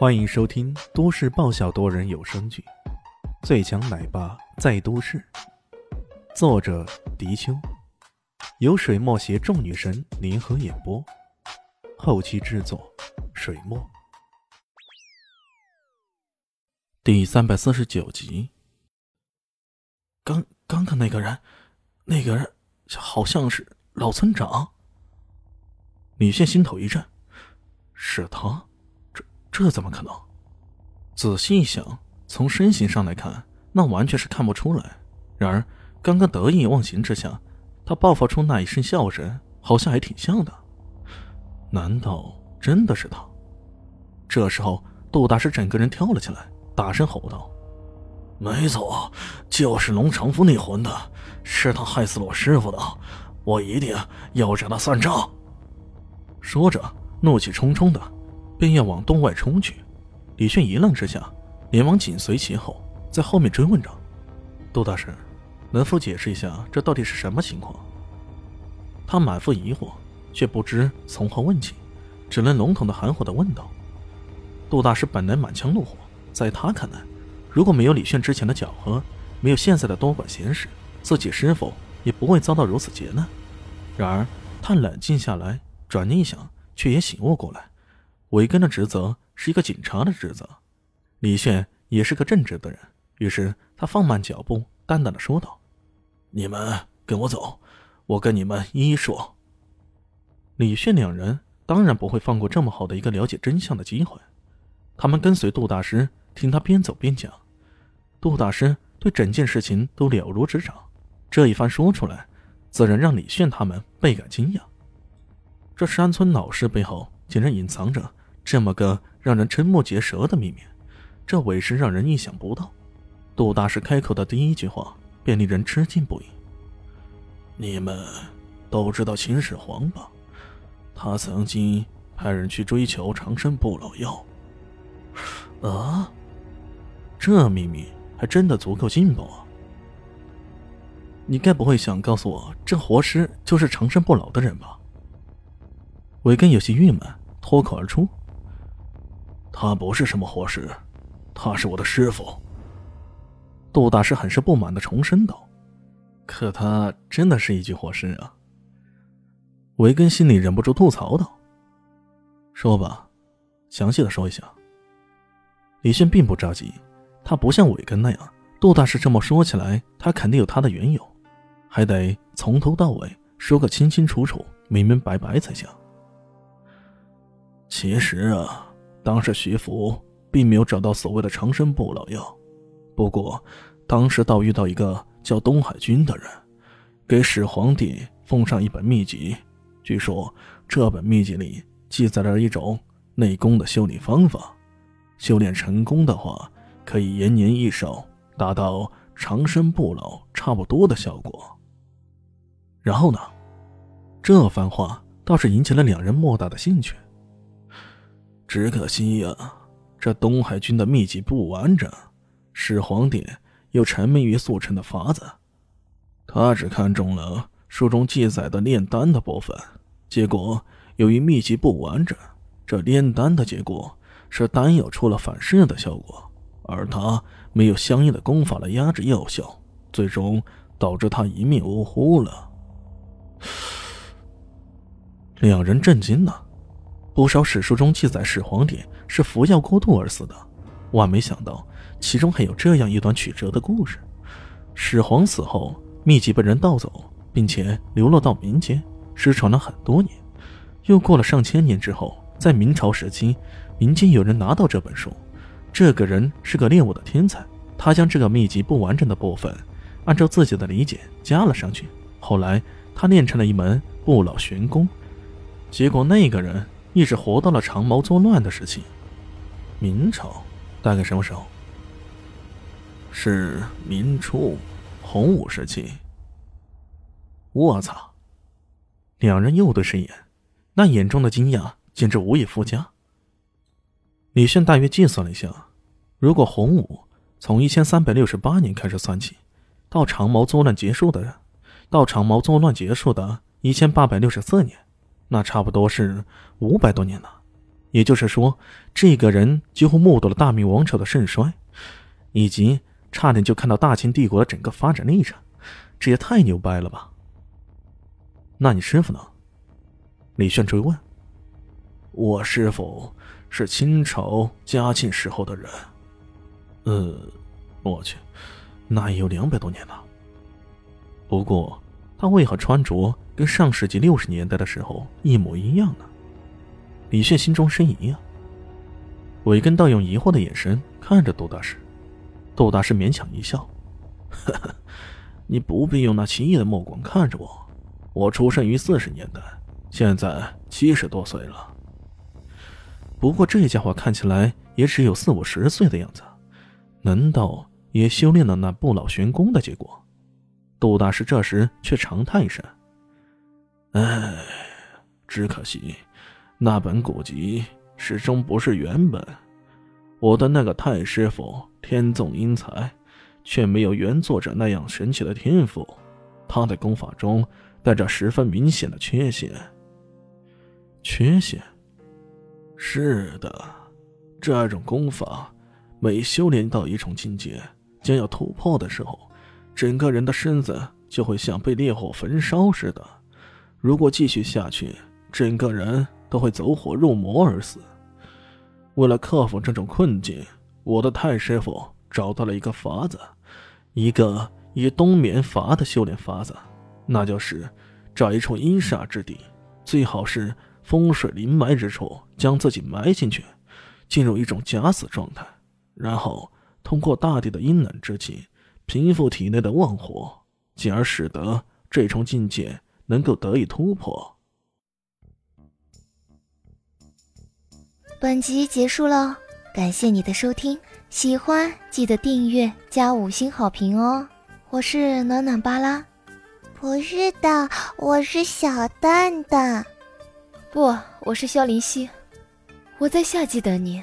欢迎收听都市爆笑多人有声剧《最强奶爸在都市》，作者：迪秋，由水墨携众女神联合演播，后期制作：水墨。第三百四十九集。刚刚刚那个人，那个人好像是老村长。李现心头一震，是他。这怎么可能？仔细一想，从身形上来看，那完全是看不出来。然而，刚刚得意忘形之下，他爆发出那一声笑声，好像还挺像的。难道真的是他？这时候，杜大师整个人跳了起来，大声吼道：“没错，就是龙长夫那混的，是他害死了我师傅的，我一定要找他算账！”说着，怒气冲冲的。便要往洞外冲去，李炫一愣之下，连忙紧随其后，在后面追问着：“杜大师，能否解释一下这到底是什么情况？”他满腹疑惑，却不知从何问起，只能笼统的含糊的问道：“杜大师本来满腔怒火，在他看来，如果没有李炫之前的搅和，没有现在的多管闲事，自己师傅也不会遭到如此劫难。然而他冷静下来，转念一想，却也醒悟过来。”韦根的职责是一个警察的职责，李炫也是个正直的人，于是他放慢脚步，淡淡的说道：“你们跟我走，我跟你们一一说。”李炫两人当然不会放过这么好的一个了解真相的机会，他们跟随杜大师，听他边走边讲。杜大师对整件事情都了如指掌，这一番说出来，自然让李炫他们倍感惊讶。这山村老师背后竟然隐藏着。这么个让人瞠目结舌的秘密，这委实让人意想不到。杜大师开口的第一句话便令人吃惊不已。你们都知道秦始皇吧？他曾经派人去追求长生不老药。啊，这秘密还真的足够劲爆啊！你该不会想告诉我，这活尸就是长生不老的人吧？韦根有些郁闷，脱口而出。他不是什么活尸，他是我的师傅。杜大师很是不满的重申道：“可他真的是一具活尸啊！”维根心里忍不住吐槽道：“说吧，详细的说一下。”李轩并不着急，他不像韦根那样，杜大师这么说起来，他肯定有他的缘由，还得从头到尾说个清清楚楚、明明白白才行。其实啊。当时徐福并没有找到所谓的长生不老药，不过当时倒遇到一个叫东海君的人，给始皇帝奉上一本秘籍。据说这本秘籍里记载了一种内功的修炼方法，修炼成功的话，可以延年益寿，达到长生不老差不多的效果。然后呢？这番话倒是引起了两人莫大的兴趣。只可惜呀，这东海军的秘籍不完整，始皇帝又沉迷于速成的法子，他只看中了书中记载的炼丹的部分。结果由于秘籍不完整，这炼丹的结果是丹药出了反噬的效果，而他没有相应的功法来压制药效，最终导致他一命呜呼了。两人震惊了。不少史书中记载，始皇帝是服药过度而死的，万没想到其中还有这样一段曲折的故事。始皇死后，秘籍被人盗走，并且流落到民间，失传了很多年。又过了上千年之后，在明朝时期，民间有人拿到这本书，这个人是个练武的天才，他将这个秘籍不完整的部分，按照自己的理解加了上去。后来他练成了一门不老玄功，结果那个人。一直活到了长毛作乱的时期，明朝大概什么时候？是明初，洪武时期。我操！两人又对视一眼，那眼中的惊讶简直无以复加。李炫大约计算了一下，如果洪武从一千三百六十八年开始算起，到长毛作乱结束的，到长毛作乱结束的一千八百六十四年。那差不多是五百多年了，也就是说，这个人几乎目睹了大明王朝的盛衰，以及差点就看到大清帝国的整个发展历程，这也太牛掰了吧！那你师傅呢？李炫追问。我师傅是清朝嘉庆时候的人。呃，我去，那也有两百多年了。不过，他为何穿着跟上世纪六十年代的时候一模一样呢？李炫心中生疑啊。韦根道用疑惑的眼神看着杜大师，杜大师勉强一笑：“呵呵，你不必用那奇异的目光看着我。我出生于四十年代，现在七十多岁了。不过这家伙看起来也只有四五十岁的样子，难道也修炼了那不老玄功的结果？”杜大师这时却长叹一声：“唉，只可惜。”那本古籍始终不是原本，我的那个太师傅天纵英才，却没有原作者那样神奇的天赋。他的功法中带着十分明显的缺陷。缺陷？是的，这种功法每修炼到一重境界，将要突破的时候，整个人的身子就会像被烈火焚烧似的。如果继续下去，整个人……都会走火入魔而死。为了克服这种困境，我的太师傅找到了一个法子，一个以冬眠法的修炼法子，那就是找一处阴煞之地，最好是风水临埋之处，将自己埋进去，进入一种假死状态，然后通过大地的阴冷之气平复体内的旺火，进而使得这重境界能够得以突破。本集结束了，感谢你的收听，喜欢记得订阅加五星好评哦！我是暖暖巴拉，不是的，我是小蛋蛋，不，我是萧林希，我在夏季等你。